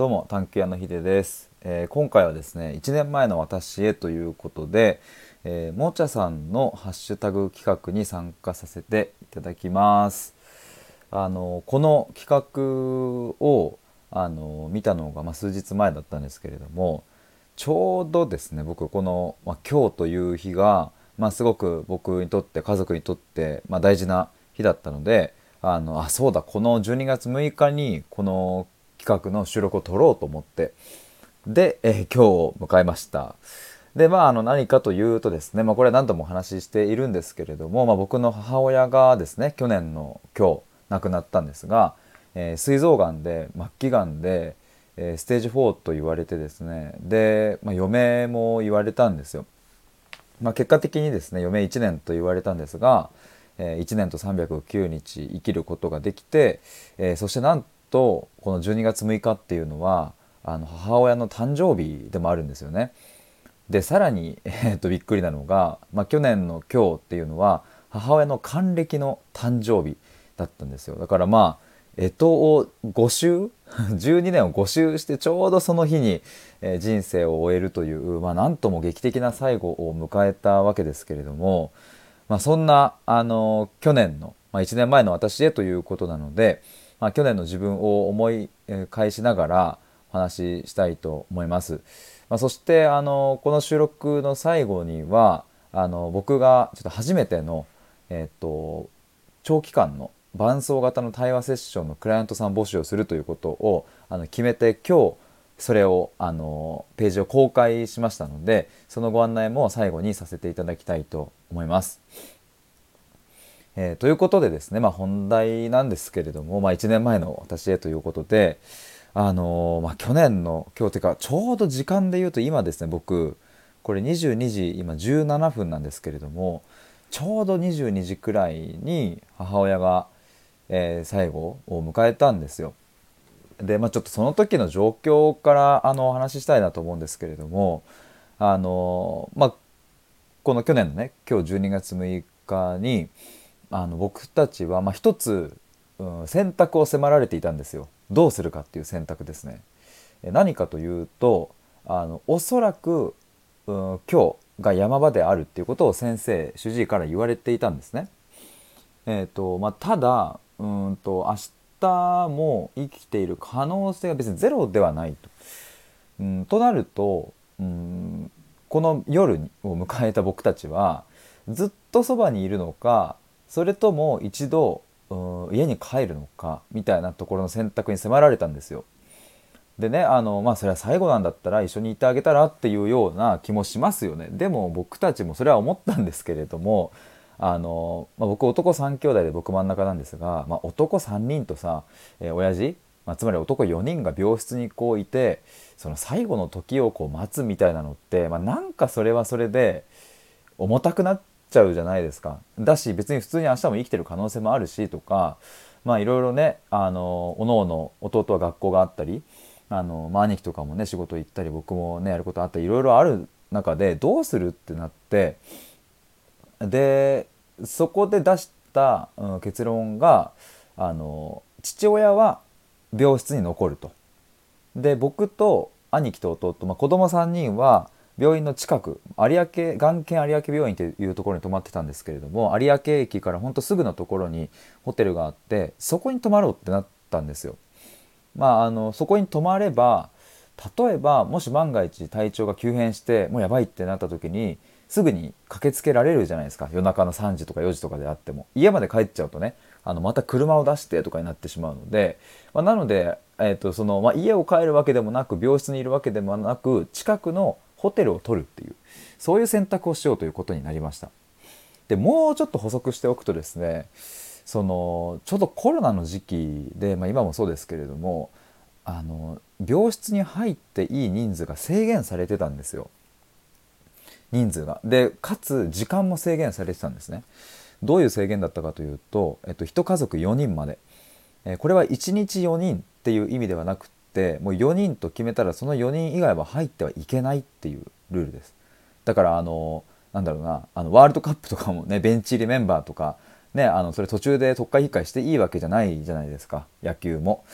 どうも探求屋のひでです、えー、今回はですね1年前の私へということで、えー、もちゃさんのハッシュタグ企画に参加させていただきます。あのこの企画をあの見たのが、まあ、数日前だったんですけれどもちょうどですね僕この、まあ、今日という日が、まあ、すごく僕にとって家族にとって、まあ、大事な日だったのであのあそうだこの12月6日にこの企画の収録を撮ろうと思ってで、えー、今日を迎えましたでまああの何かというとですね、まあ、これは何度もお話ししているんですけれども、まあ、僕の母親がですね去年の今日亡くなったんですが、えー、膵臓がんで末期がんで、えー、ステージ4と言われてですねで、まあ、余命も言われたんですよ。まあ、結果的にですね余命1年と言われたんですが、えー、1年と309日生きることができて、えー、そしてなんとこの12月6日っていうのはあの母親の誕生日でもあるんですよね。でさらに、えー、っとびっくりなのが、まあ、去年の今日っていうのは母親の還暦の誕生日だったんですよだからまあ干支を5周12年を5周してちょうどその日に、えー、人生を終えるという、まあ、なんとも劇的な最後を迎えたわけですけれども、まあ、そんな、あの去年の、まあ、1年前の私へということなので、まあ、去年の自分を思い返しながらお話ししたいと思います。まあ、そしてあのこの収録の最後にはあの僕がちょっと初めての、えっと長期間の伴走型の対話セッションのクライアントさん募集をするということをあの決めて今日それをあのページを公開しましたのでそのご案内も最後にさせていただきたいと思います。えー、ということでですね、まあ、本題なんですけれども、まあ、1年前の私へということで、あのー、まあ、去年の今日というかちょうど時間で言うと今ですね僕これ22時今17分なんですけれどもちょうど22時くらいに母親が、えー、最後を迎えたんですよ。で、まあ、ちょっとその時の状況からあのお話ししたいなと思うんですけれどもあのまあこの去年のね今日12月6日にあの僕たちは、まあ、一つ、うん、選択を迫られていたんですよ。どうするかっていう選択ですね。何かというとあのおそらく、うん、今日が山場であるっていうことを先生主治医から言われていたんですね。えーとまあ、ただうんと明日も生きている可能性が別にゼロではないと。うん、となると、うん、この夜を迎えた僕たちはずっとそばにいるのかそれとも一度家に帰るのかみたいなところの選択に迫られたんですよ。でねあのまあそれは最後なんだったら一緒にいてあげたらっていうような気もしますよね。でも僕たちもそれは思ったんですけれどもあの、まあ、僕男3兄弟で僕真ん中なんですが、まあ、男3人とさ、えー、親父、まあ、つまり男4人が病室にこういてその最後の時をこう待つみたいなのって、まあ、なんかそれはそれで重たくなっちゃうじゃないですか。だし別に普通に明日も生きてる可能性もあるしとかまあいろいろねあのおのおの弟は学校があったりあの、まあ、兄貴とかもね仕事行ったり僕もねやることあったりいろいろある中でどうするってなってでそこで出した、うん、結論があの父親は病室に残ると。で僕と兄貴と弟、まあ、子供3人は病院の近く有明眼研有明病院というところに泊まってたんですけれども有明駅からほんとすぐのところにホテルがあってそこに泊まろうってなったんですよ。まあ、あのそこに泊まれば例えばもし万が一体調が急変してもうやばいってなった時にすぐに駆けつけられるじゃないですか夜中の3時とか4時とかであっても家まで帰っちゃうとねあのまた車を出してとかになってしまうので、まあ、なので、えーとそのまあ、家を帰るわけでもなく病室にいるわけでもなく近くのホテルを取るっていうそういう選択をしようということになりました。でもうちょっと補足しておくとですねそのちょうどコロナの時期で、まあ、今もそうですけれどもあの病室に入っていい人数が制限されてたんですよ。人数が。でかつ時間も制限されてたんですね。どういう制限だったかというと、えっと、1家族4人まで、えこれは1日4人っていう意味ではなくってもう4人と決めたらその4人以外は入ってはいけないっていうルールですだからあのなんだろうなあのワールドカップとかもねベンチ入りメンバーとかねあのそれ途中で特会引っしていいわけじゃないじゃないですか野球も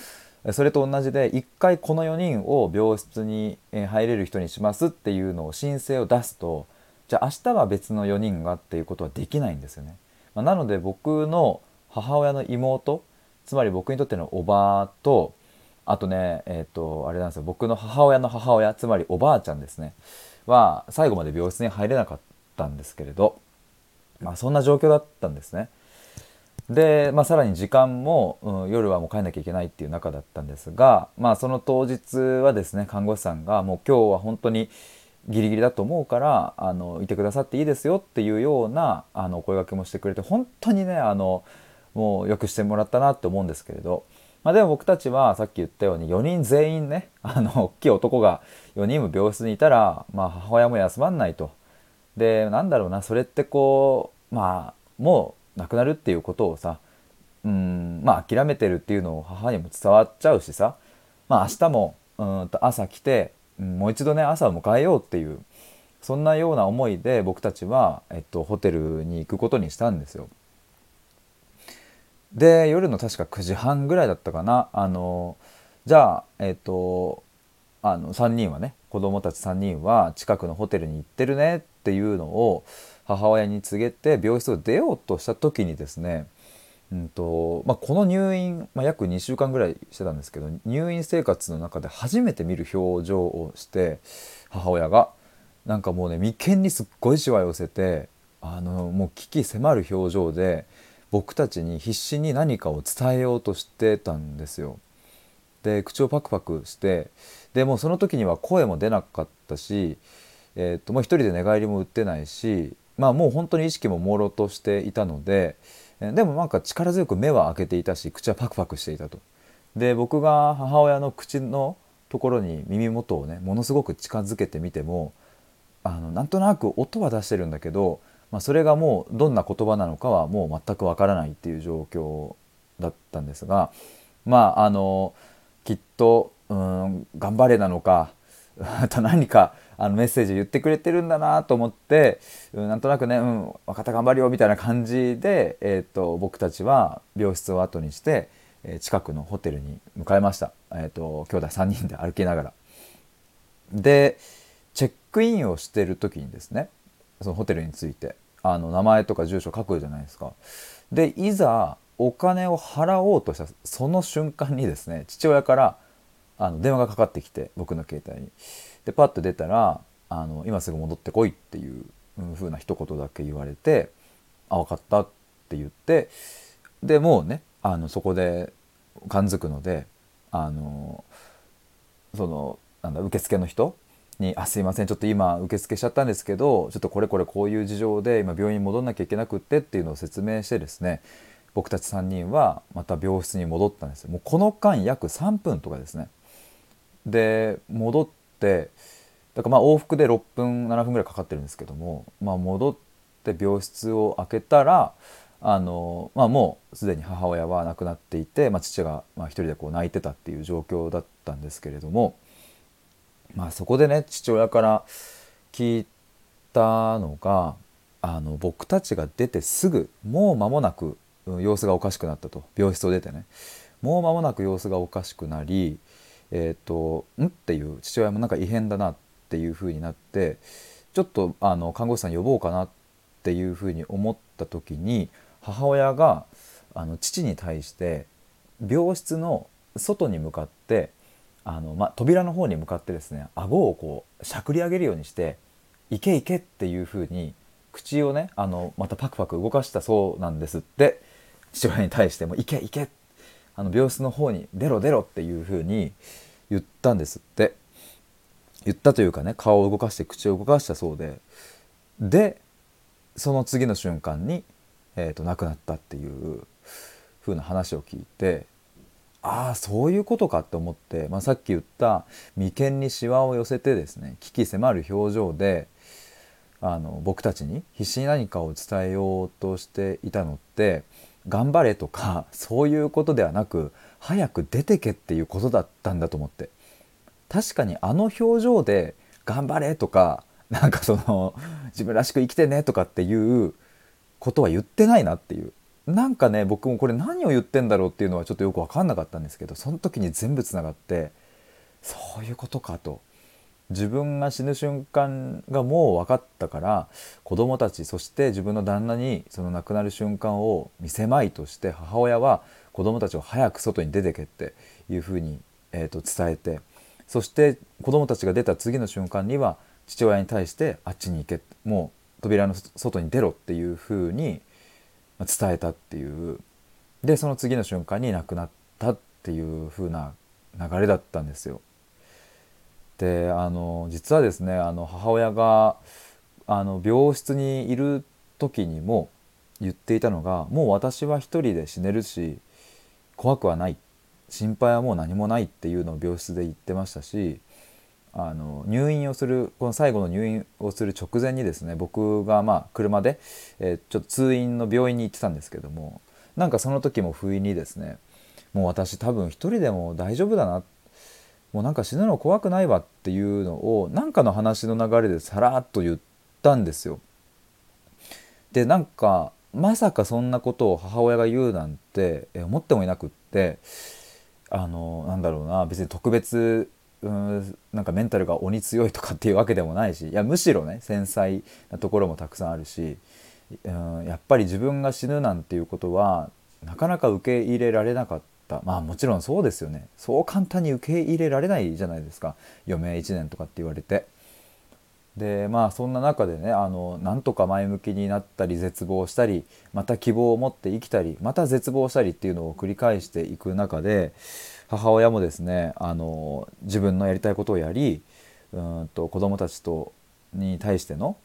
それと同じで1回この4人を病室に入れる人にしますっていうのを申請を出すとじゃあ明日は別の4人がっていうことはできないんですよね。まあ、なので僕の母親の妹つまり僕にとってのおばとあとねえっ、ー、とあれなんですよ。僕の母親の母親つまりおばあちゃんですね。は最後まで病室に入れなかったんですけれどまあそんな状況だったんですね。で、まあ、さらに時間も、うん、夜はもう帰んなきゃいけないっていう中だったんですが、まあ、その当日はですね看護師さんがもう今日は本当にギリギリだと思うからあのいてくださっていいですよっていうようなあの声がけもしてくれて本当にねあのもうよくしてもらったなって思うんですけれど、まあ、でも僕たちはさっき言ったように4人全員ね あの大きい男が4人も病室にいたら、まあ、母親も休まんないと。でなんだろうなそれってこうまあもう亡くなるっていうことをさうんまあ諦めてるっていうのを母にも伝わっちゃうしさまあ明日もうんと朝来てもう一度ね朝を迎えようっていうそんなような思いで僕たちは、えっと、ホテルに行くことにしたんですよ。で夜の確か9時半ぐらいだったかな。あのじゃあえっとあの3人はね子供たち3人は近くのホテルに行ってるねっていうのを母親に告げて病室を出ようとした時にですねうんとまあ、この入院、まあ、約2週間ぐらいしてたんですけど入院生活の中で初めて見る表情をして母親がなんかもうね眉間にすっごいしわ寄せてあのもう危機迫る表情で僕たちに必死に何かを伝えようとしてたんですよ。で口をパクパクしてでもその時には声も出なかったし、えー、っともう一人で寝返りも打ってないし、まあ、もう本当に意識も朦朧としていたので。でもなんか力強く目は開けていたし口はパクパクしていたと。で僕が母親の口のところに耳元をねものすごく近づけてみてもあのなんとなく音は出してるんだけど、まあ、それがもうどんな言葉なのかはもう全くわからないっていう状況だったんですがまああのきっとうん頑張れなのか あと何かあのメッセージ言ってくれてるんだなと思って、うん、なんとなくね「うん分かった頑張るよ」みたいな感じで、えーと、僕たちは病室を後にして、えー、近くのホテルに向かいました、えーと、兄弟3人で歩きながら。でチェックインをしてる時にですねそのホテルについてあの名前とか住所書くじゃないですか。でいざお金を払おうとしたその瞬間にですね父親からあの電話がかかってきて僕の携帯に。でパッと出たらあの「今すぐ戻ってこい」っていう風な一言だけ言われて「あ分かった」って言ってでもうねあのそこで感づくのであのそのなんだ受付の人に「あすいませんちょっと今受付しちゃったんですけどちょっとこれこれこういう事情で今病院に戻んなきゃいけなくって」っていうのを説明してですね僕たち3人はまた病室に戻ったんです。もうこの間約3分とかですね。で戻ってだからまあ往復で6分7分ぐらいかかってるんですけども、まあ、戻って病室を開けたらあの、まあ、もうすでに母親は亡くなっていて、まあ、父がまあ一人でこう泣いてたっていう状況だったんですけれども、まあ、そこでね父親から聞いたのがあの僕たちが出てすぐもう間もなく様子がおかしくなったと病室を出てねもう間もなく様子がおかしくなりえっ、ー、と「ん?」っていう父親もなんか異変だなっていう風になってちょっとあの看護師さん呼ぼうかなっていう風に思った時に母親があの父に対して病室の外に向かってあの、ま、扉の方に向かってですね顎をこうしゃくり上げるようにして「行け行け」っていう風に口をねあのまたパクパク動かしたそうなんですって父親に対しても「行け行け」あの病室の方に出ろ出ろっていう風に言ったんですって。言ったというかね顔を動かして口を動かしたそうで。でその次の瞬間に、えーと、亡くなったっていう風な話を聞いてああそういうことかって思って、まあ、さっき言った眉間にしわを寄せてですね危機迫る表情であの僕たちに必死に何かを伝えようとしていたのって頑張れとかそういうことではなく早く出てけっていうことだったんだと思って。確かにあの表情で頑張れとかなんかその自分らしく生きてねとかっていうことは言ってないなっていう。なんかね僕もこれ何を言ってんだろうっていうのはちょっとよく分かんなかったんですけどその時に全部つながってそういうことかと。自分が死ぬ瞬間がもう分かったから子供たちそして自分の旦那にその亡くなる瞬間を見せまいとして母親は子供たちを早く外に出てけっていうふうに、えー、と伝えてそして子供たちが出た次の瞬間には父親に対してあっちに行けもう扉の外に出ろっていうふうに伝えたっていうでその次の瞬間に亡くなったっていう風な流れだったんですよ。であの実はですねあの母親があの病室にいる時にも言っていたのがもう私は一人で死ねるし怖くはない心配はもう何もないっていうのを病室で言ってましたしあの入院をするこの最後の入院をする直前にですね僕がまあ車で、えー、ちょっと通院の病院に行ってたんですけどもなんかその時も不意にですねもう私多分一人でも大丈夫だなもうなんか死ぬの怖くないわっていうのを何かの話の流れでさらっと言ったんですよ。でなんかまさかそんなことを母親が言うなんて思ってもいなくってあのなんだろうな別に特別うんなんかメンタルが鬼強いとかっていうわけでもないしいやむしろね繊細なところもたくさんあるしうんやっぱり自分が死ぬなんていうことはなかなか受け入れられなかった。まあもちろんそうですよね。そう簡単に受け入れられないじゃないですか。余命1年とかって言われて。でまあそんな中でねあのなんとか前向きになったり絶望したりまた希望を持って生きたりまた絶望したりっていうのを繰り返していく中で母親もですねあの自分のやりたいことをやりうんと子供たちとに対しての、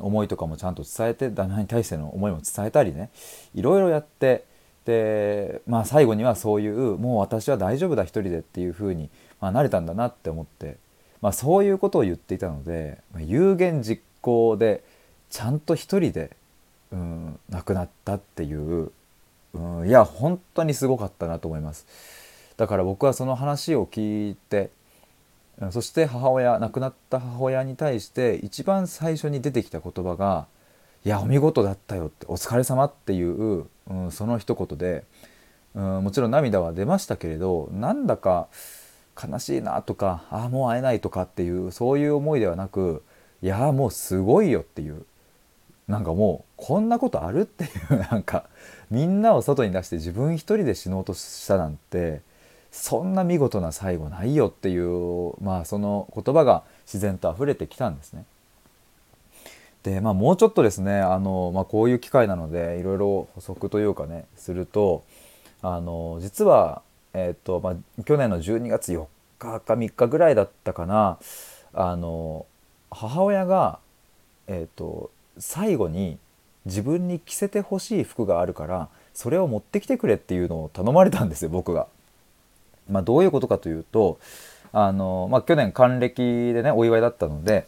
思いとかもちゃんと伝えて旦那に対しての思いも伝えたりねいろいろやってでまあ最後にはそういうもう私は大丈夫だ一人でっていうふうに、まあ、慣れたんだなって思って、まあ、そういうことを言っていたので、ま、有言実行でちゃんと一人で、うん、亡くなったっていう、うん、いや本当にすごかったなと思います。だから僕はその話を聞いてそして母親亡くなった母親に対して一番最初に出てきた言葉が「いやお見事だったよ」って「お疲れ様っていう、うん、その一言で、うん、もちろん涙は出ましたけれどなんだか悲しいなとかああもう会えないとかっていうそういう思いではなくいやもうすごいよっていうなんかもうこんなことあるっていうなんかみんなを外に出して自分一人で死のうとしたなんてそんな見事な最後ないよっていうまあその言葉が自然と溢れてきたんですね。でまあもうちょっとですねあの、まあ、こういう機会なのでいろいろ補足というかねするとあの実は、えーとまあ、去年の12月4日か3日ぐらいだったかなあの母親が、えーと最後に自分に着せてほしい服があるからそれを持ってきてくれっていうのを頼まれたんですよ僕が。まあ、どういうことかというとあの、まあ、去年還暦でねお祝いだったので、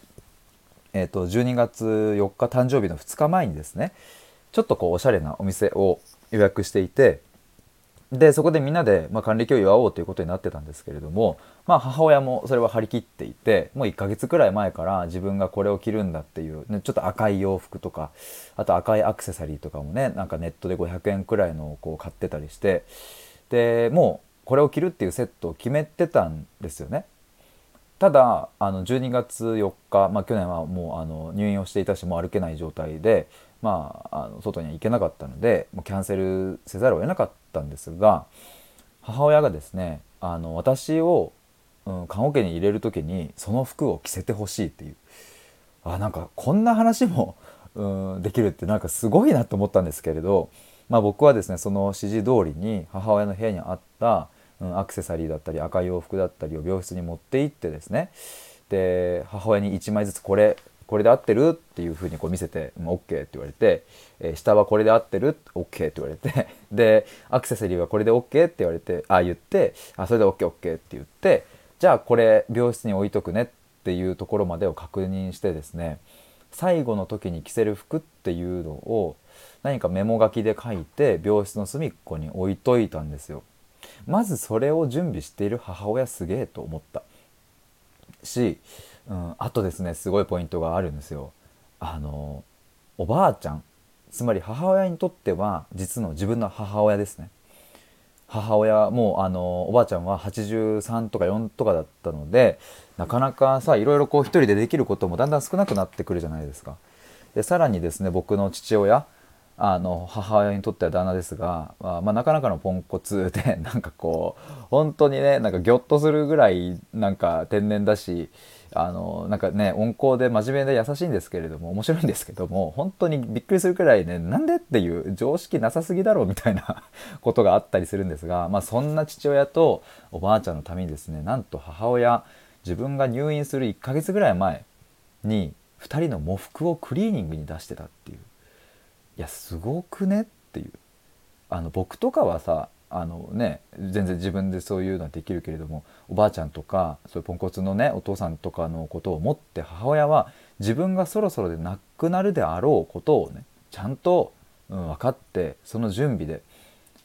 えー、と12月4日誕生日の2日前にですねちょっとこうおしゃれなお店を予約していてでそこでみんなで、まあ、還暦を祝おうということになってたんですけれども、まあ、母親もそれは張り切っていてもう1ヶ月くらい前から自分がこれを着るんだっていう、ね、ちょっと赤い洋服とかあと赤いアクセサリーとかもねなんかネットで500円くらいのをこう買ってたりしてでもうこれを着るっていうセットを決めてたんですよね。ただあの12月4日、まあ、去年はもうあの入院をしていたしもう歩けない状態で、まあ、あの外には行けなかったのでもうキャンセルせざるを得なかったんですが母親がですねあの私を、うん、棺桶に入れる時にその服を着せてほしいっていうあなんかこんな話も、うん、できるってなんかすごいなと思ったんですけれどまあ、僕はですねその指示通りに母親の部屋にあった、うん、アクセサリーだったり赤い洋服だったりを病室に持って行ってですねで母親に1枚ずつこれこれで合ってる？っていうふうにこう見せて「OK」って言われて、えー、下はこれで合ってる ?OK って言われて でアクセサリーはこれで OK って言われてあ言ってあそれで OKOK、って言ってじゃあこれ病室に置いとくねっていうところまでを確認してですね最後の時に着せる服っていうのを何かメモ書きで書いて病室の隅っこに置いといたんですよ。まずそれを準備している母親すげえと思ったし、うん、あとですねすごいポイントがあるんですよ。あのおばあちゃんつまり母親にとっては実の自分の母親ですね母親もうあのおばあちゃんは83とか4とかだったのでなかなかさいろいろこう一人でできることもだんだん少なくなってくるじゃないですか。でさらにですね僕の父親あの母親にとっては旦那ですが、まあ、まあ、なかなかのポンコツ でなんかこう本当にねなんかギョッとするぐらいなんか天然だしあのなんかね温厚で真面目で優しいんですけれども面白いんですけども本当にびっくりするくらいねなんでっていう常識なさすぎだろうみたいな ことがあったりするんですが、まあ、そんな父親とおばあちゃんのためにですねなんと母親自分が入院する1ヶ月ぐらい前に2人の喪服をクリーニングに出してたっていう。やすごくね？っていう。あの僕とかはさあのね全然自分でそういうのはできるけれどもおばあちゃんとかそういうポンコツのねお父さんとかのことを思って母親は自分がそろそろで亡くなるであろうことをねちゃんと、うん、分かってその準備で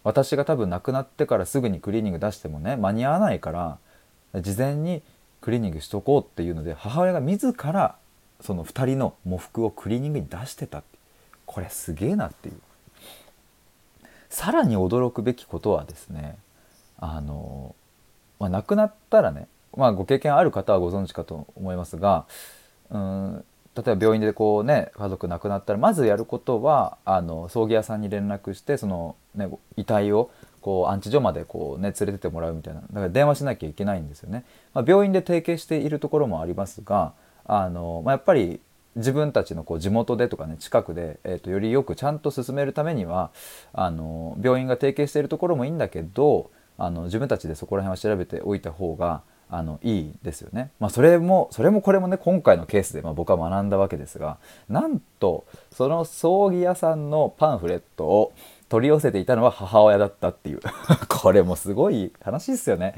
私が多分亡くなってからすぐにクリーニング出してもね間に合わないから事前にクリーニングしとこうっていうので母親が自らその2人の喪服をクリーニングに出してたってこれすげえなっていうさらに驚くべきことはですねあの、まあ、亡くなったらね、まあ、ご経験ある方はご存知かと思いますがうん例えば病院でこうね家族亡くなったらまずやることはあの葬儀屋さんに連絡してその、ね、遺体をこう安置所までこう、ね、連れてってもらうみたいなだから電話しなきゃいけないんですよね。まあ、病院で提携しているところもありますがあの、まあ、やっぱり自分たちのこう地元でとかね近くで、えー、とよりよくちゃんと進めるためにはあの病院が提携しているところもいいんだけどあの自分たちでそこら辺は調べておいた方があのいいですよね。まあ、それもそれもこれもね今回のケースで、まあ、僕は学んだわけですがなんとその葬儀屋さんのパンフレットを取り寄せていたのは母親だったっていう これもすごい話ですよね。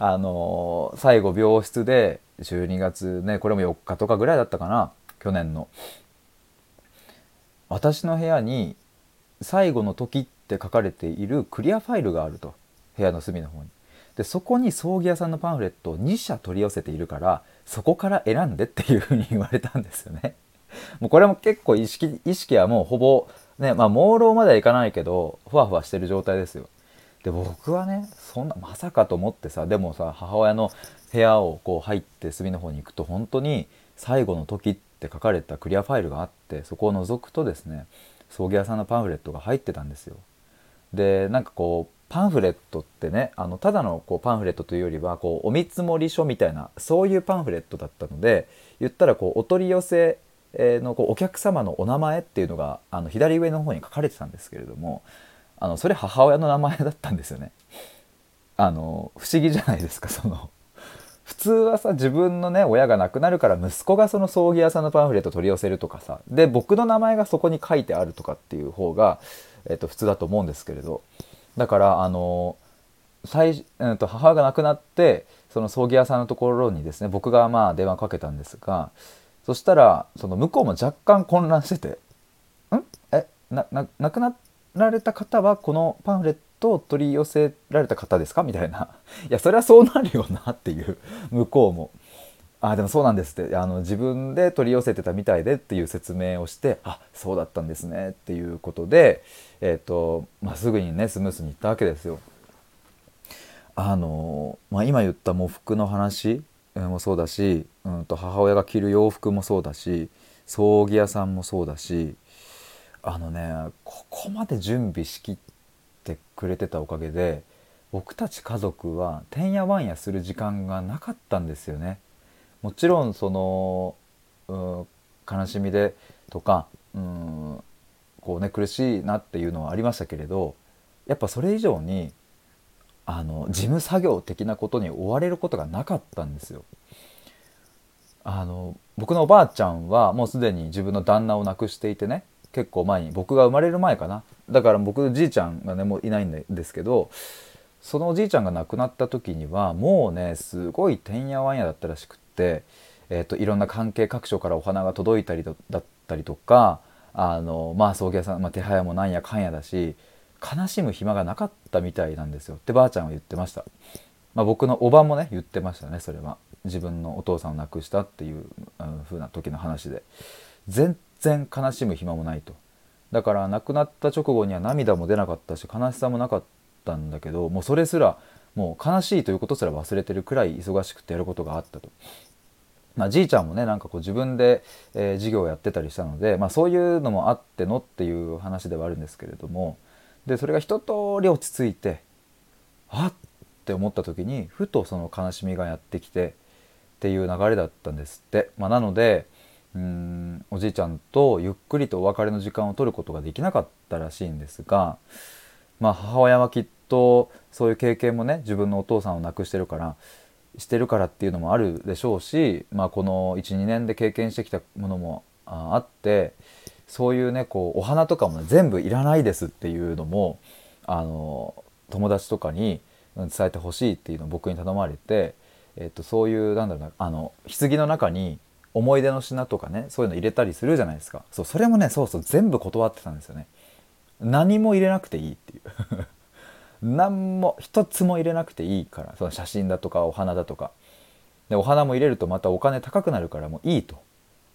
あの最後病室で12月ねこれも4日とかぐらいだったかな去年の。私の部屋に「最後の時」って書かれているクリアファイルがあると。部屋の隅の方に。でそこに葬儀屋さんのパンフレットを2社取り寄せているからそこから選んでっていうふうに言われたんですよね。もうこれも結構意識意識はもうほぼねまあ朦朧まではいかないけどふわふわしてる状態ですよ。で僕はねそんなまさかと思ってさでもさ母親の部屋をこう入って隅の方に行くと本当に最後の時ってって書かれたクリアファイルがあってそこを覗くとですね葬儀屋さんのパンフレットが入ってたんですよ。でなんかこうパンフレットってねあのただのこうパンフレットというよりはこうお見積書みたいなそういうパンフレットだったので言ったらこうお取り寄せのこうお客様のお名前っていうのがあの左上の方に書かれてたんですけれどもあのそれ母親の名前だったんですよね。あの不思議じゃないですかその普通はさ自分のね親が亡くなるから息子がその葬儀屋さんのパンフレット取り寄せるとかさで僕の名前がそこに書いてあるとかっていう方が、えっと、普通だと思うんですけれどだからあの最、えっと、母が亡くなってその葬儀屋さんのところにですね僕がまあ電話かけたんですがそしたらその向こうも若干混乱してて「ん？え？なな亡くなられた方はこのパンフレットと取り寄せられた方ですか？みたいな。いや、それはそうなるよなっていう、向こうも。あ、でもそうなんですって。あの、自分で取り寄せてたみたいでっていう説明をして、あ、そうだったんですねっていうことで、えっ、ー、と、まあ、すぐにね、スムースに行ったわけですよ。あの、まあ、今言った喪服の話もそうだし、うんと母親が着る洋服もそうだし、葬儀屋さんもそうだし、あのね、ここまで準備しきってしてくれてたおかげで僕たち家族はてんやわんやする時間がなかったんですよね。もちろんその、うん、悲しみでとか、うん、こうね苦しいなっていうのはありましたけれどやっぱそれ以上にあの事務作業的なことに追われることがなかったんですよ。あの僕のおばあちゃんはもうすでに自分の旦那を亡くしていてね結構前に僕が生まれる前かな。だから僕のじいちゃんがねもういないんですけどそのおじいちゃんが亡くなった時にはもうねすごいてんやわんやだったらしくって、えーと、いろんな関係各所からお花が届いたりだったりとかあのまあ葬儀屋さん、まあ、手早もなんやかんやだし悲しむ暇がなかったみたいなんですよ。ってばあちゃんは言ってました、まあ、僕のおばもね言ってましたねそれは。自分のお父さんを亡くしたっていう風な時の話で。全然悲しむ暇もないとだから亡くなった直後には涙も出なかったし悲しさもなかったんだけどもうそれすらもう悲しいということすら忘れてるくらい忙しくてやることがあったと。まあ、じいちゃんもねなんかこう自分で、えー、授業をやってたりしたので、まあ、そういうのもあってのっていう話ではあるんですけれどもでそれが一通り落ち着いてあっって思った時にふとその悲しみがやってきてっていう流れだったんですって。まあ、なのでうん。おじいちゃんとゆっくりとお別れの時間を取ることができなかったらしいんですが、まあ、母親はきっとそういう経験もね自分のお父さんを亡くしてるからしてるからっていうのもあるでしょうし、まあ、この12年で経験してきたものもあってそういうねこうお花とかも、ね、全部いらないですっていうのもあの友達とかに伝えてほしいっていうのを僕に頼まれて、えっと、そういうなんだろうなあの棺の中に思い出の品とかねそういうの入れたりするじゃないですか。そうそれもねそうそう全部断ってたんですよね。何も入れなくていいっていう。何も一つも入れなくていいからその写真だとかお花だとか。でお花も入れるとまたお金高くなるからもういいと。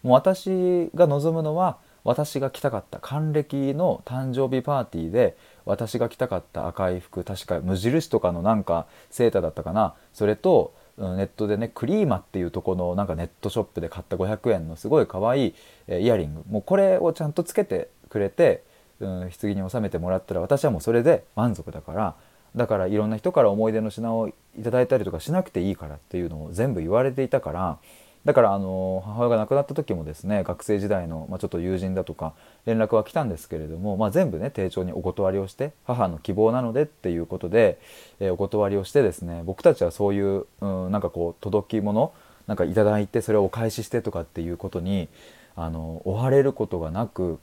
もう私が望むのは私が着たかった還暦の誕生日パーティーで私が着たかった赤い服確か無印とかのなんかセーターだったかな。それとネットでねクリーマっていうとこのなんかネットショップで買った500円のすごい可愛いイヤリング。もうこれをちゃんとつけてくれて、うん、棺に収めてもらったら私はもうそれで満足だからだからいろんな人から思い出の品を頂いたりとかしなくていいからっていうのを全部言われていたからだからあの母親が亡くなった時もですね学生時代の、まあ、ちょっと友人だとか連絡は来たんですけれども、まあ、全部ね丁重にお断りをして母の希望なのでっていうことで、えー、お断りをしてですね僕たちはそういう、うん、なんかこう届き物なんかいただいてそれをお返ししてとかっていうことにあの追われることがなく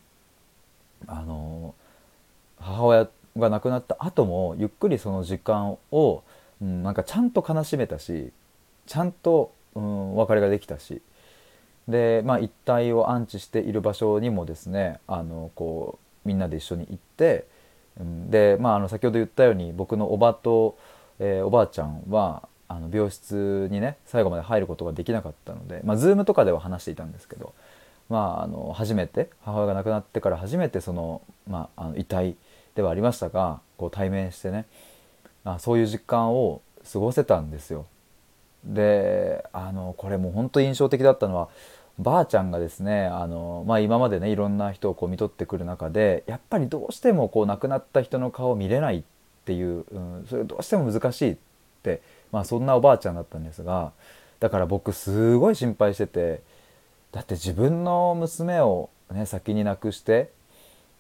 あの母親が亡くなった後もゆっくりその時間を、うん、なんかちゃんと悲しめたしちゃんとうん、別れができたしで、まあ、一体を安置している場所にもですねあのこうみんなで一緒に行って、うん、で、まあ、あの先ほど言ったように僕のおばと、えー、おばあちゃんはあの病室にね最後まで入ることができなかったので、まあ、Zoom とかでは話していたんですけど、まあ、あの初めて母親が亡くなってから初めてその、まあ、あの遺体ではありましたがこう対面してねあそういう実感を過ごせたんですよ。であのこれも本当印象的だったのはばあちゃんがですねあの、まあ、今までねいろんな人をこう見とってくる中でやっぱりどうしてもこう亡くなった人の顔を見れないっていう、うん、それどうしても難しいって、まあ、そんなおばあちゃんだったんですがだから僕すごい心配しててだって自分の娘を、ね、先に亡くして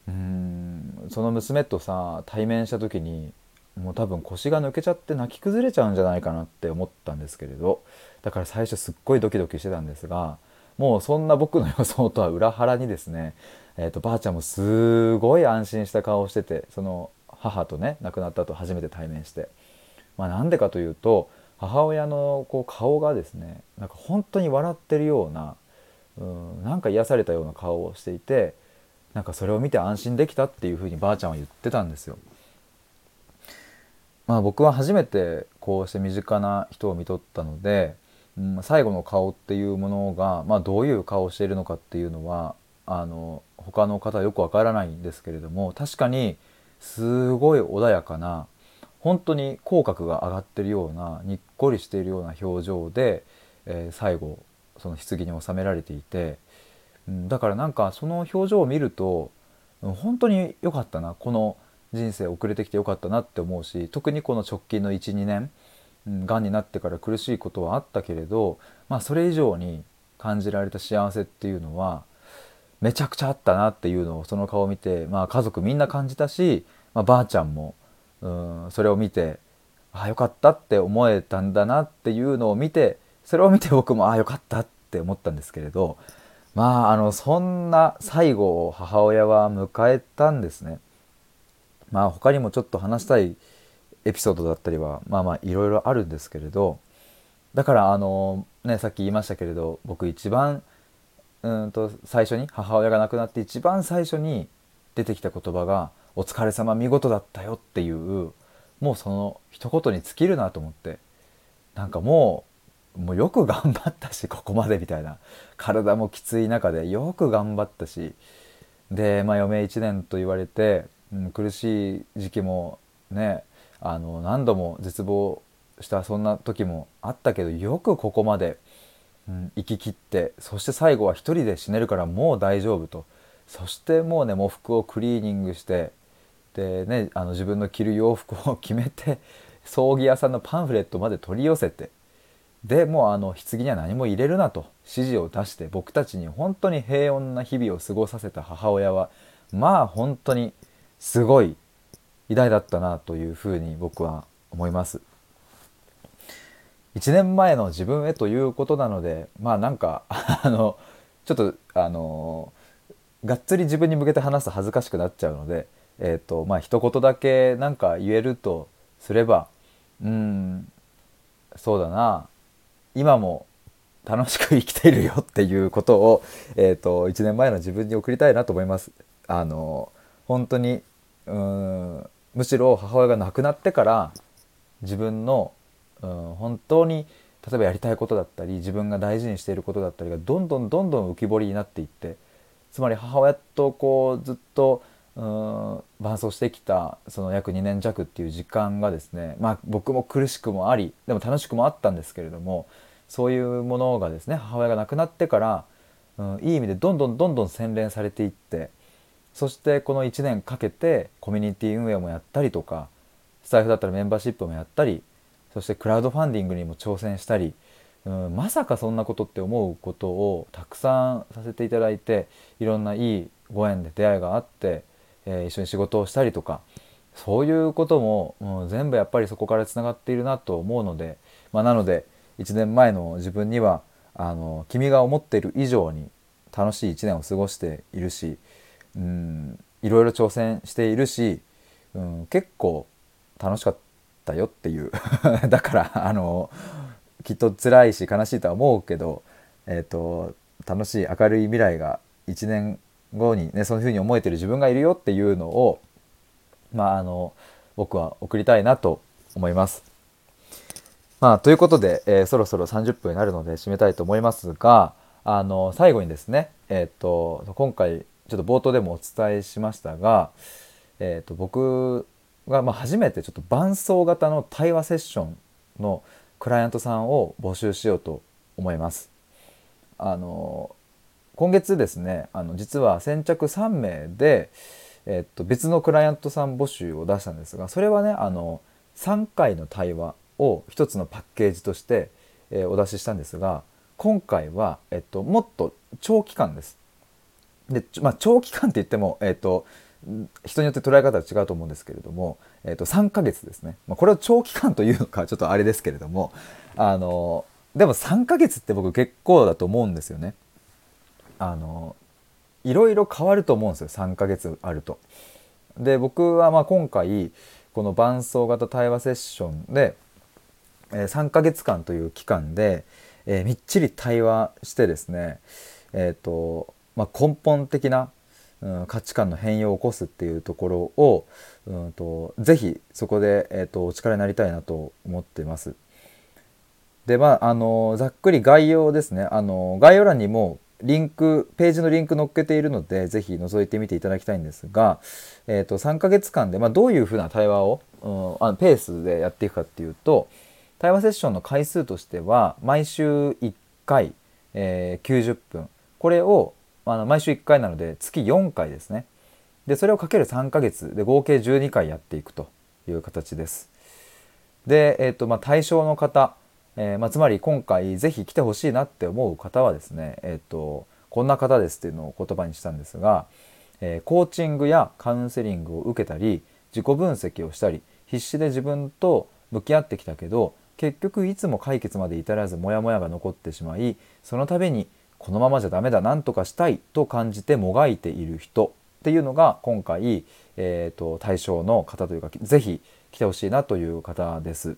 うんその娘とさ対面した時にもう多分腰が抜けちゃって泣き崩れちゃうんじゃないかなって思ったんですけれどだから最初すっごいドキドキしてたんですがもうそんな僕の予想とは裏腹にですね、えーと、ばあちゃんもすごい安心した顔をしててその母とね亡くなった後初めて対面して、まあ、なんでかというと母親のこう顔がですねなんか本当に笑ってるようなうんなんか癒されたような顔をしていてなんかそれを見て安心できたっていうふうにばあちゃんは言ってたんですよ。まあ、僕は初めてこうして身近な人を見とったので、うん、最後の顔っていうものが、まあ、どういう顔をしているのかっていうのはあの他の方はよくわからないんですけれども確かにすごい穏やかな本当に口角が上がってるようなにっこりしているような表情で、えー、最後その棺に収められていて、うん、だからなんかその表情を見ると本当に良かったな。この人生遅れてきてよかったなって思うし特にこの直近の12年が、うんになってから苦しいことはあったけれど、まあ、それ以上に感じられた幸せっていうのはめちゃくちゃあったなっていうのをその顔を見て、まあ、家族みんな感じたし、まあ、ばあちゃんもうんそれを見てああよかったって思えたんだなっていうのを見てそれを見て僕もああよかったって思ったんですけれどまああのそんな最後を母親は迎えたんですね。まあ他にもちょっと話したいエピソードだったりはまあまあいろいろあるんですけれどだからあのねさっき言いましたけれど僕一番うんと最初に母親が亡くなって一番最初に出てきた言葉が「お疲れ様見事だったよ」っていうもうその一言に尽きるなと思ってなんかもうもうよく頑張ったしここまでみたいな体もきつい中でよく頑張ったしで、まあ、余命1年と言われて、うん、苦しい時期もねあの何度も絶望したそんな時もあったけどよくここまで、うん、生き切ってそして最後は一人で死ねるからもう大丈夫と。そしてもうね喪服をクリーニングしてでねあの自分の着る洋服を決めて 葬儀屋さんのパンフレットまで取り寄せてでもうあの棺には何も入れるなと指示を出して僕たちに本当に平穏な日々を過ごさせた母親はまあ本当にすごい偉大だったなというふうに僕は思います。1年前の自分へということなのでまあなんかあのちょっとあのがっつり自分に向けて話すと恥ずかしくなっちゃうのでえっ、ー、とまあ一言だけなんか言えるとすればうんそうだな今も楽しく生きているよっていうことを、えーと、1年前の自分に送りたいなと思います。あの本当にうんむしろ母親が亡くなってから自分のうん本当に例えばやりたいことだったり自分が大事にしていることだったりがどんどんどんどん浮き彫りになっていってつまり母親とこうずっとうん伴走してきたその約2年弱っていう時間がですねまあ僕も苦しくもありでも楽しくもあったんですけれどもそういうものがですね母親が亡くなってから、うん、いい意味でどんどんどんどん洗練されていってそしてこの1年かけてコミュニティ運営もやったりとかスタイフだったらメンバーシップもやったりそしてクラウドファンディングにも挑戦したり、うん、まさかそんなことって思うことをたくさんさせていただいていろんないいご縁で出会いがあって、えー、一緒に仕事をしたりとかそういうことももう全部やっぱりそこからつながっているなと思うので、まあ、なので1年前の自分にはあの君が思っている以上に楽しい1年を過ごしているしうんいろいろ挑戦しているし、うん、結構楽しかったよっていう だからあのきっと辛いし悲しいとは思うけど、えーと、楽しい明るい未来が1年後にねそういうふうに思えてる自分がいるよっていうのをまああの僕は送りたいなと思います。まあ、ということで、えー、そろそろ30分になるので締めたいと思いますがあの最後にですね、えーと、今回ちょっと冒頭でもお伝えしましたが、えーと、僕が、ま、初めてちょっと伴奏型の対話セッションのクライアントさんを募集しようと思います。あの今月ですねあの実は先着3名で、えっと、別のクライアントさん募集を出したんですがそれはねあの3回の対話を一つのパッケージとして、えー、お出ししたんですが今回は、えっと、もっと長期間です。で、まあ、長期間って言っても、えっと、人によって捉え方は違うと思うんですけれども、えっと、3ヶ月ですね、まあ、これを長期間というのかちょっとあれですけれどもあのでも3ヶ月って僕結構だと思うんですよね。あのいろいろ変わると思うんですよ3ヶ月あると。で僕はまあ今回この伴奏型対話セッションでえ3ヶ月間という期間で、えー、みっちり対話してですね、えーとまあ、根本的な、うん、価値観の変容を起こすっていうところを、うんと、ぜひそこで、えーと、お力になりたいなと思ってます。でまああのざっくり概要ですねあの概要欄にもリンクページのリンク載っけているのでぜひ覗いてみていただきたいんですが、えーと、3ヶ月間で、まあ、どういうふうな対話を、うん、あのペースでやっていくかっていうと、対話セッションの回数としては毎週1回、えー、90分これをあの毎週1回なので月4回ですね。でそれをかける3ヶ月で合計12回やっていくという形です。で、えーとまあ、対象の方、えー、まあ、つまり今回ぜひ来てほしいなって思う方はですね、えーと、こんな方ですっていうのを言葉にしたんですが、えー、コーチングやカウンセリングを受けたり自己分析をしたり必死で自分と向き合ってきたけど結局いつも解決まで至らずモヤモヤが残ってしまいその度にこのままじゃダメだ何とかしたいと感じてもがいている人っていうのが今回、えーと、対象の方というか是非来てほしいなという方です。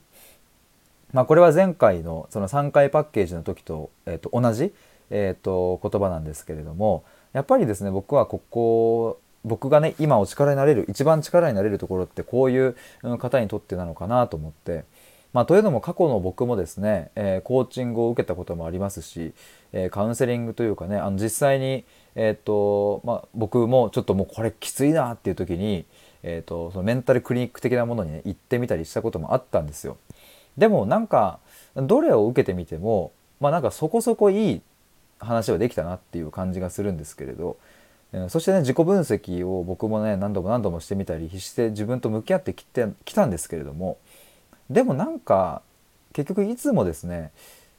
まあ、これは前回のその3回パッケージの時と,、えー、と同じ、えー、と言葉なんですけれどもやっぱりですね僕はここ僕がね今お力になれる一番力になれるところってこういう方にとってなのかなと思ってまあ、というのも過去の僕もですね、えー、コーチングを受けたこともありますし、えー、カウンセリングというかねあの実際に、えーとまあ、僕もちょっともうこれきついなっていう時に、えーと、そのメンタルクリニック的なものに、ね、行ってみたりしたこともあったんですよ。でもなんかどれを受けてみても、まあ、なんかそこそこいい話はできたなっていう感じがするんですけれど、そしてね自己分析を僕もね何度も何度もしてみたり必死で自分と向き合ってきてきたんですけれどもでもなんか結局いつもですね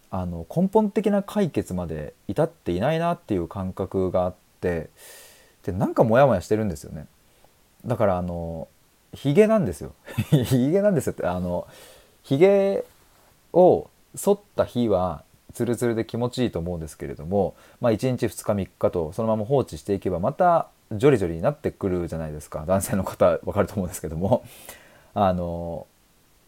あの根本的な解決まで至っていないなっていう感覚があってでなんかモヤモヤしてるんですよね。だからあのヒゲなんですよ。ヒゲなんですよってあのヒゲを剃った日はツルツルで気持ちいいと思うんですけれども、まあ、1日2日3日とそのまま放置していけばまたジョリジョリになってくるじゃないですか。男性の方分かると思うんですけども。あの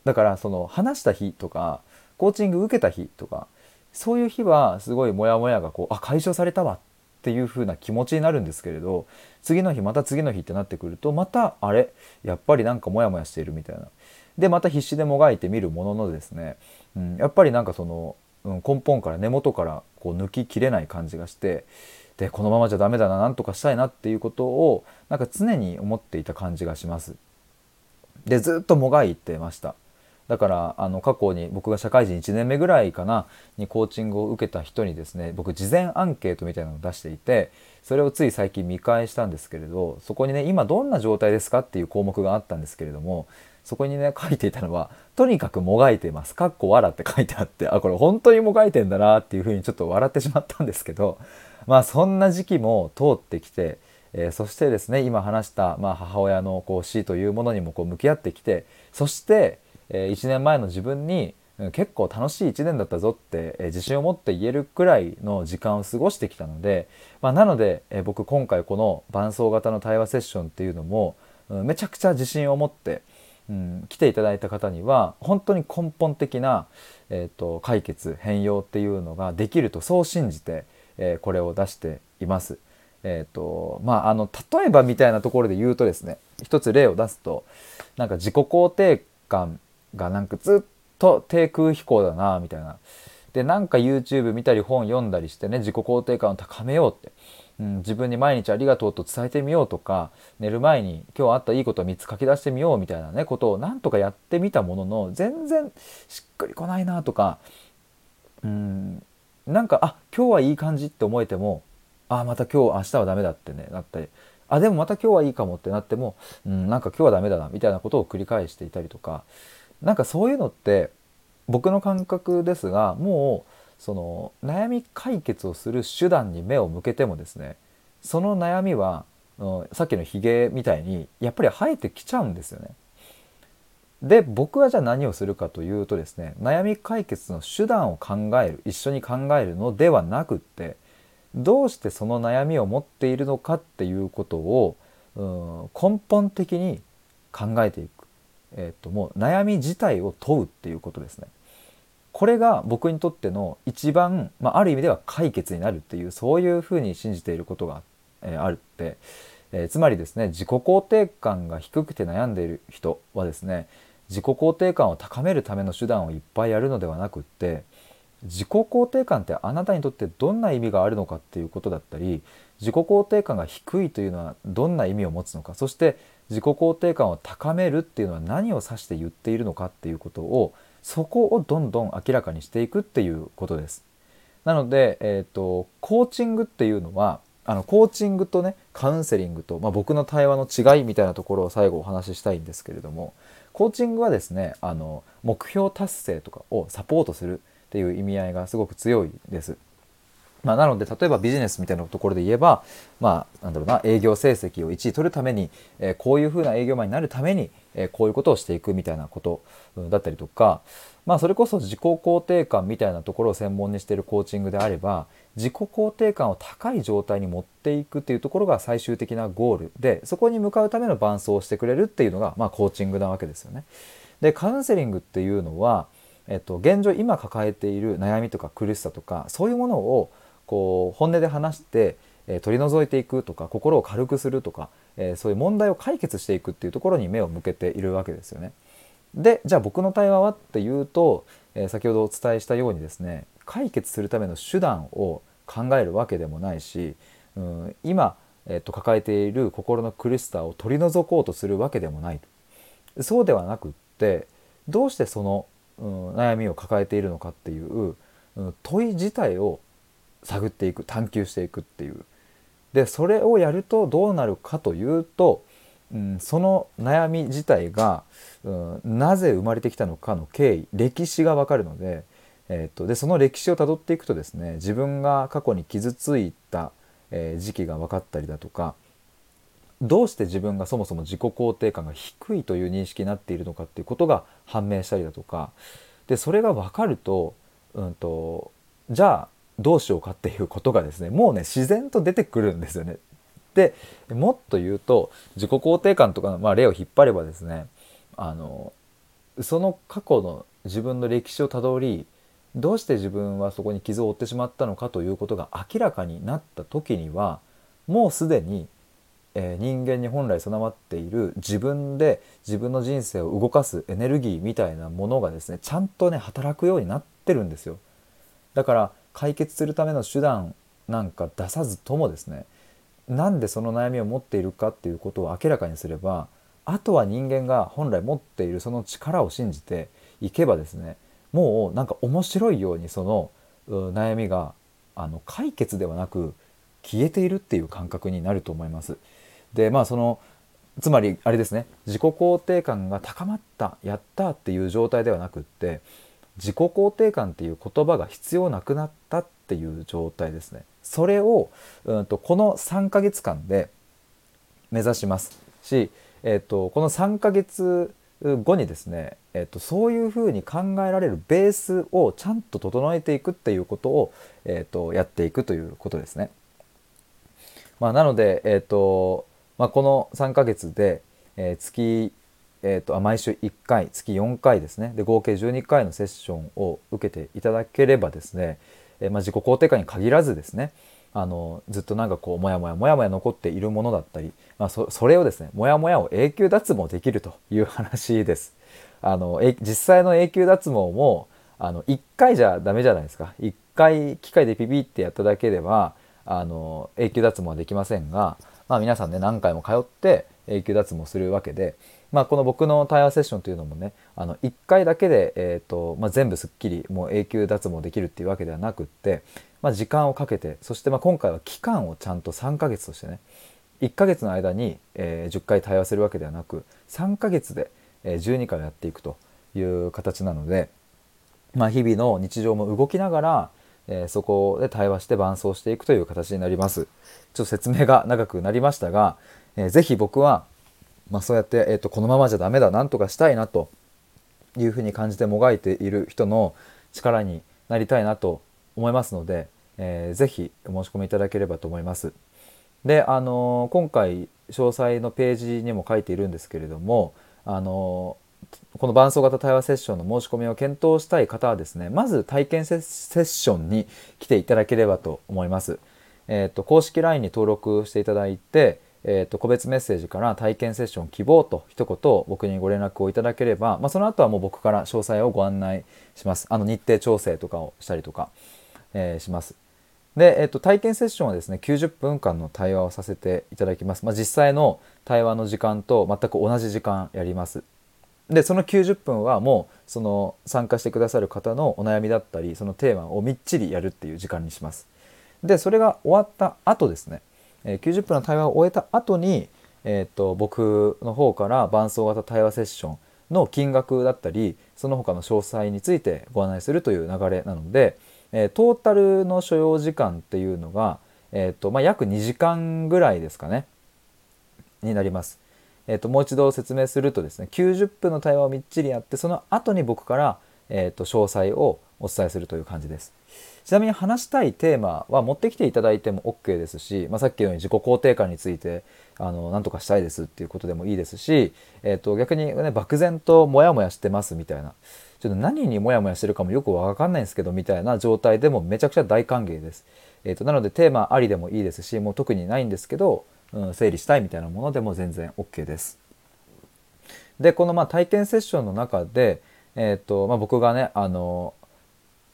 だからその話した日とかコーチング受けた日とかそういう日はすごいモヤモヤがこうあ解消されたわっていう風な気持ちになるんですけれど次の日また次の日ってなってくるとまたあれやっぱりなんかモヤモヤしているみたいなでまた必死でもがいてみるもののですね、うん、やっぱりなんかそのうん、根本から根元からこう抜ききれない感じがしてでこのままじゃダメだななんとかしたいなっていうことをなんか常に思っていた感じがします。でずっともがいてました。だからあの過去に僕が社会人1年目ぐらいかなにコーチングを受けた人にですね僕事前アンケートみたいなのを出していてそれをつい最近見返したんですけれどそこにね今どんな状態ですかっていう項目があったんですけれどもそこにね書いていたのはとにかくもがいてます。かっこ笑って書いてあって、あ、これ本当にもがいてんだなっていうふうにちょっと笑ってしまったんですけど、まあそんな時期も通ってきて、えー、そしてですね、今話した、まあ、母親のこう死というものにもこう向き合ってきて、そして、え、1年前の自分に、結構楽しい1年だったぞって、え、自信を持って言えるくらいの時間を過ごしてきたので、まあ、なので、え僕今回この伴奏型の対話セッションっていうのも、めちゃくちゃ自信を持って、うん、来ていただいた方には本当に根本的な、えーと、解決変容っていうのができるとそう信じて、えー、これを出しています。えーとまあ、あの例えばみたいなところで言うとですね一つ例を出すとなんか自己肯定感がなんかずっと低空飛行だなみたいな。でなんか YouTube 見たり本読んだりしてね自己肯定感を高めようって。うん、自分に毎日ありがとうと伝えてみようとか寝る前に今日あったいいことを3つ書き出してみようみたいなねことをなんとかやってみたものの全然しっくりこないなとか。うんなんかあ今日はいい感じって思えてもあまた今日明日はダメだってねなったりあでもまた今日はいいかもってなっても、うん、なんか今日はダメだなみたいなことを繰り返していたりとか。なんかそういうのって僕の感覚ですがもうその悩み解決をする手段に目を向けてもですねその悩みは、さっきのヒゲみたいにやっぱり生えてきちゃうんですよね。で僕はじゃあ何をするかというとですね悩み解決の手段を考える一緒に考えるのではなくってどうしてその悩みを持っているのかっていうことを、根本的に考えていく、え、っともう悩み自体を問うっていうことですね。これが僕にとっての一番、まあ、ある意味では解決になるっていうそういうふうに信じていることが、えー、あるって、えー、つまりですね自己肯定感が低くて悩んでいる人はですね自己肯定感を高めるための手段をいっぱいやるのではなくって自己肯定感ってあなたにとってどんな意味があるのかっていうことだったり自己肯定感が低いというのはどんな意味を持つのかそして自己肯定感を高めるっていうのは何を指して言っているのかっていうことをそこをどんどん明らかにしていくっていうことです。なので、えーと、コーチングっていうのはあのコーチングとねカウンセリングと、まあ、僕の対話の違いみたいなところを最後お話ししたいんですけれどもコーチングはですねあの目標達成とかをサポートするっていう意味合いがすごく強いです。まあ、なので例えばビジネスみたいなところで言えば、まあ、なんだろうな営業成績を1位取るために、えー、こういうふうな営業マンになるために、えー、こういうことをしていくみたいなことだったりとか、まあ、それこそ自己肯定感みたいなところを専門にしているコーチングであれば自己肯定感を高い状態に持っていくっていうところが最終的なゴールでそこに向かうための伴走をしてくれるっていうのが、まあ、コーチングなわけですよね。でカウンセリングっていうのは、えっと、現状今抱えている悩みとか苦しさとかそういうものをこう本音で話して、え、取り除いていくとか心を軽くするとか、え、そういう問題を解決していくっていうところに目を向けているわけですよね。でじゃあ僕の対話はっていうと、え、先ほどお伝えしたようにですね解決するための手段を考えるわけでもないし、うん、今、えー、と抱えている心の苦しさを取り除こうとするわけでもないそうではなくってどうしてその、うん、悩みを抱えているのかっていう、うん、問い自体を探っていく探求していくっていう。でそれをやるとどうなるかというと、うん、その悩み自体が、うん、なぜ生まれてきたのかの経緯歴史がわかるので,、えー、っとでその歴史をたどっていくとですね自分が過去に傷ついた、えー、時期が分かったりだとかどうして自分がそもそも自己肯定感が低いという認識になっているのかっていうことが判明したりだとかでそれが分かると,、うんとじゃあどうしようかっていうことがですねもうね自然と出てくるんですよね。でもっと言うと自己肯定感とかの、まあ、例を引っ張ればですねあのその過去の自分の歴史をたどりどうして自分はそこに傷を負ってしまったのかということが明らかになった時にはもうすでに、えー、人間に本来備わっている自分で自分の人生を動かすエネルギーみたいなものがですねちゃんとね働くようになってるんですよ。だから解決するための手段なんか出さずともですねなんでその悩みを持っているかっていうことを明らかにすればあとは人間が本来持っているその力を信じていけばですねもうなんか面白いようにその悩みがあの解決ではなく消えているっていう感覚になると思います。でまあそのつまりあれですね自己肯定感が高まったやったっていう状態ではなくって自己肯定感っていう言葉が必要なくなったっていう状態ですね。それを、うんと、この3ヶ月間で目指しますし、えーと、この3ヶ月後にですね、えーと、そういうふうに考えられるベースをちゃんと整えていくっていうことを、えー、とやっていくということですね。まあ、なので、えーとまあ、この3ヶ月で、えー、月えーと、毎週1回月4回ですねで合計12回のセッションを受けていただければですね、えー、まあ、自己肯定感に限らずですねあのずっとなんかこうモヤモヤモヤモヤ残っているものだったり、まあ、そそれをですねモヤモヤを永久脱毛できるという話です。あの実際の永久脱毛もあの1回じゃダメじゃないですか1回機械でピピってやっただけではあの永久脱毛はできませんが、まあ、皆さんね何回も通って永久脱毛するわけでまあ、この僕の対話セッションというのもねあの1回だけで、えーとまあ、全部すっきりもう永久脱毛できるっていうわけではなくって、まあ、時間をかけてそしてまあ今回は期間をちゃんと3ヶ月としてね1ヶ月の間に、えー、10回対話するわけではなく3ヶ月で、えー、12回やっていくという形なので、まあ、日々の日常も動きながら、えー、そこで対話して伴走していくという形になります。ちょっと説明が長くなりましたが、えー、ぜひ僕はまあ、そうやって、えーと、このままじゃダメだなんとかしたいなというふうに感じてもがいている人の力になりたいなと思いますので、えー、ぜひお申し込みいただければと思います。で、あのー、今回詳細のページにも書いているんですけれども、あのー、この伴奏型対話セッションの申し込みを検討したい方はですねまず体験セッションに来ていただければと思います。えーと公式 LINE に登録していただいてえーと、個別メッセージから体験セッション希望と一言僕にご連絡をいただければ、まあ、その後はもう僕から詳細をご案内します。あの日程調整とかをしたりとか、えー、します。で、えーと、体験セッションはですね90分間の対話をさせていただきます、まあ、実際の対話の時間と全く同じ時間やります。でその90分はもうその参加してくださる方のお悩みだったりそのテーマをみっちりやるっていう時間にします。でそれが終わった後ですねえ90分の対話を終えた後に、えーと、僕の方から伴奏型対話セッションの金額だったりその他の詳細についてご案内するという流れなので、えー、トータルの所要時間っていうのが、えーとまあ、約2時間ぐらいですかねになります。えーと、もう一度説明するとですね90分の対話をみっちりやってその後に僕から、えーと詳細をお伝えするという感じです。ちなみに話したいテーマは持ってきていただいても OK ですし、まあ、さっきのように自己肯定感についてあの何とかしたいですっていうことでもいいですし、えー、と逆にね漠然とモヤモヤしてますみたいなちょっと何にモヤモヤしてるかもよく分かんないんですけどみたいな状態でもめちゃくちゃ大歓迎です。えー、となのでテーマありでもいいですしもう特にないんですけど、うん、整理したいみたいなものでも全然 OK です。でこのまあ体験セッションの中で、えーとまあ、僕がねあの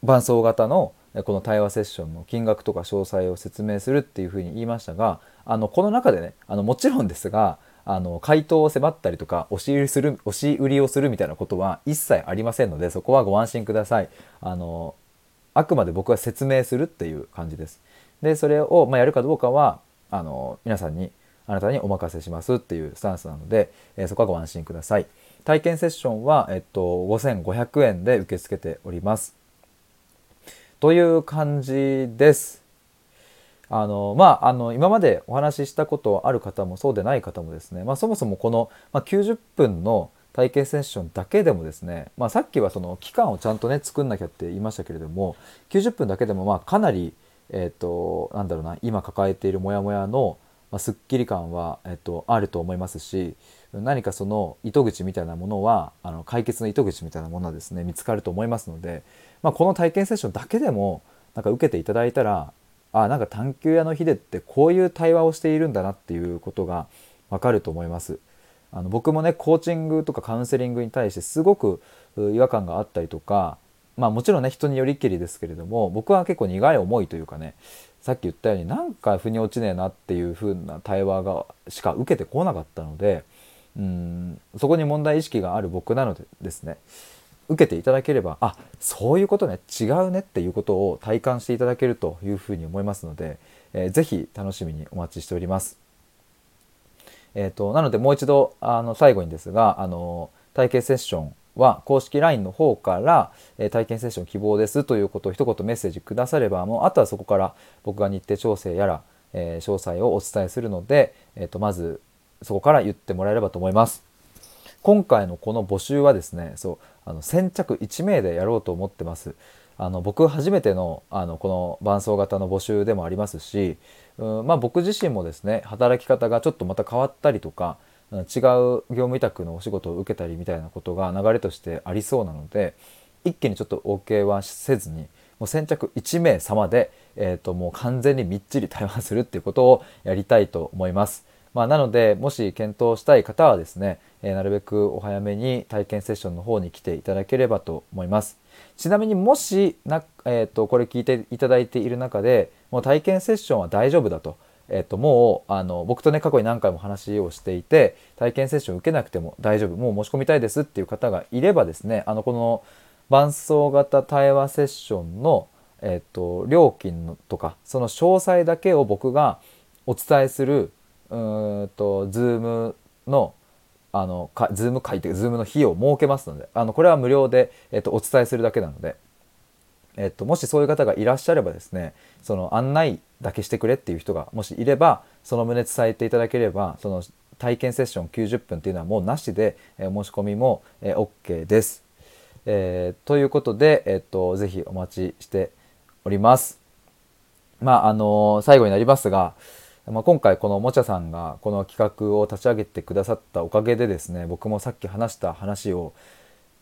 伴奏型のこの対話セッションの金額とか詳細を説明するっていうふうに言いましたがあのこの中でねあのもちろんですがあの回答を迫ったりとか押し売りする押し売りをするみたいなことは一切ありませんのでそこはご安心ください。あのあくまで僕は説明するっていう感じです。でそれを、まあ、やるかどうかはあの皆さんにあなたにお任せしますっていうスタンスなので、えー、そこはご安心ください。体験セッションは、えっと、5500円で受け付けております。という感じです。あのまああの今までお話ししたことある方もそうでない方もですね、まあ、そもそもこの、まあ、90分の体験セッションだけでもですね、まあ、さっきはその期間をちゃんとね作んなきゃって言いましたけれども90分だけでもまかなり、えーと、なんだろうな今抱えているモヤモヤの、まあ、すっきり感は、えーと、あると思いますし何かその糸口みたいなものはあの解決の糸口みたいなものはですね見つかると思いますので、まあ、この体験セッションだけでもなんか受けていただいたらあなんか探求屋のヒデってこういう対話をしているんだなっていうことがわかると思います。あの僕もねコーチングとかカウンセリングに対してすごく違和感があったりとかまあもちろんね人によりっきりですけれども僕は結構苦い思いというかねさっき言ったようになんか腑に落ちねえなっていう風な対話がしか受けてこなかったのでうんそこに問題意識がある僕なのでですね受けていただければあそういうことね違うねっていうことを体感していただけるというふうに思いますので、えー、ぜひ楽しみにお待ちしております。えーと、なのでもう一度あの最後にですがあの体験セッションは公式 LINE の方から、えー、体験セッション希望ですということを一言メッセージくださればもうあとはそこから僕が日程調整やら、えー、詳細をお伝えするので、えーとまずそこから言ってもらえればと思います。今回のこの募集はですねそうあの先着1名でやろうと思ってます。あの僕初めてのあのこの伴奏型の募集でもありますし、うんまあ、僕自身もですね働き方がちょっとまた変わったりとか違う業務委託のお仕事を受けたりみたいなことが流れとしてありそうなので一気にちょっと OK はせずにもう先着1名様で、えー、ともう完全にみっちり対話するっていうことをやりたいと思います。まあ、なのでもし検討したい方はですね、え、なるべくお早めに体験セッションの方に来ていただければと思います。ちなみにもしな、えーと、これ聞いていただいている中でもう体験セッションは大丈夫だと,、えーと、もうあの僕とね過去に何回も話をしていて体験セッション受けなくても大丈夫もう申し込みたいですっていう方がいればですねあのこの伴走型対話セッションの、えーと料金のとかその詳細だけを僕がお伝えするうんと Zoom のあのか Zoom 会というか Zoom の日を設けますのであのこれは無料で、えっと、お伝えするだけなので、えっと、もしそういう方がいらっしゃればですねその案内だけしてくれっていう人がもしいればその旨伝えていただければその体験セッション90分っていうのはもうなしで、えー、申し込みも、えー、OK です。えー、ということで、えっと、ぜひお待ちしております。まあ、あの最後になりますが、まあ、今回このもちゃさんがこの企画を立ち上げてくださったおかげでですね僕もさっき話した話を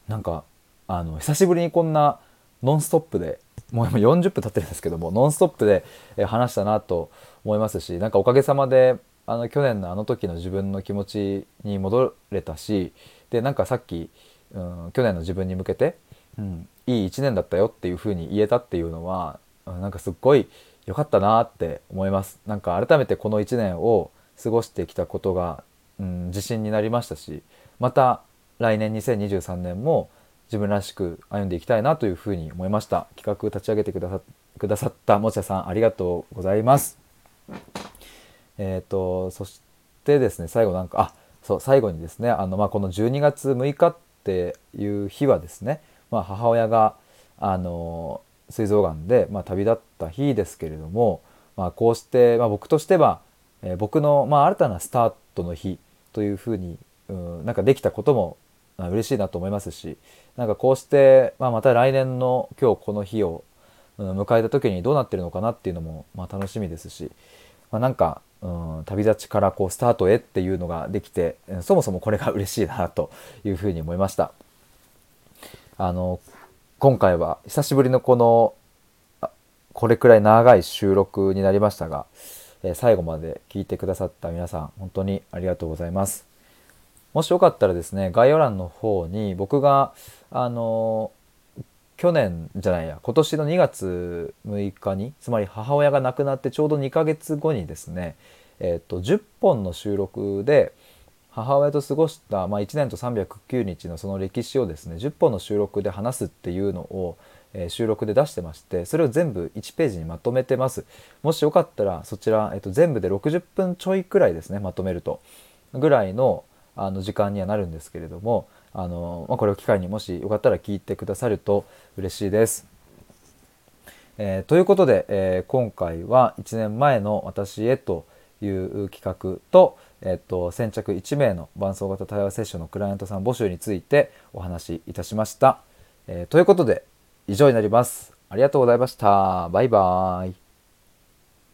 なんかあの久しぶりにこんなノンストップでもう今40分経ってるんですけどもノンストップで話したなと思いますしなんかおかげさまであの去年のあの時の自分の気持ちに戻れたしでなんかさっき、うん、去年の自分に向けて、うん、いい1年だったよっていうふうに言えたっていうのはなんかすっごい良かったなって思います。なんか改めてこの1年を過ごしてきたことが、うん、自信になりましたしまた来年2023年も自分らしく歩んでいきたいなというふうに思いました。企画立ち上げてくださくださったもちゃさんありがとうございます。えっ、ー、とそしてですね最後なんかあそう最後にですねあの、まあ、この12月6日っていう日はですね、まあ、母親があの膵臓がんで、まあ、旅立った日ですけれども、まあ、こうして、まあ、僕としては、えー、僕の、まあ、新たなスタートの日というふうに、うん、なんかできたことも、嬉しいなと思いますしなんかこうして、まあ、また来年の今日この日を、迎えた時にどうなってるのかなっていうのも、まあ、楽しみですし、まあ、なんか、うん、旅立ちからこうスタートへっていうのができてそもそもこれが嬉しいなというふうに思いました。あの今回は久しぶりのこのこれくらい長い収録になりましたが、え最後まで聞いてくださった皆さん本当にありがとうございます。もしよかったらですね概要欄の方に僕があの去年じゃないや今年の2月6日につまり母親が亡くなってちょうど2ヶ月後にですね、えーと、10本の収録で母親と過ごした、まあ、1年と309日のその歴史をですね10本の収録で話すっていうのを、えー、収録で出してましてそれを全部1ページにまとめてますもしよかったらそちら、えーと、全部で60分ちょいくらいですねまとめるとぐらいのあの時間にはなるんですけれどもあの、まあ、これを機会にもしよかったら聞いてくださると嬉しいです。えー、ということで、え、今回は1年前の私へという企画と、えっと、先着1名の伴走型対話セッションのクライアントさん募集についてお話しいたしました。えー、ということで以上になります。ありがとうございました。バイバーイ。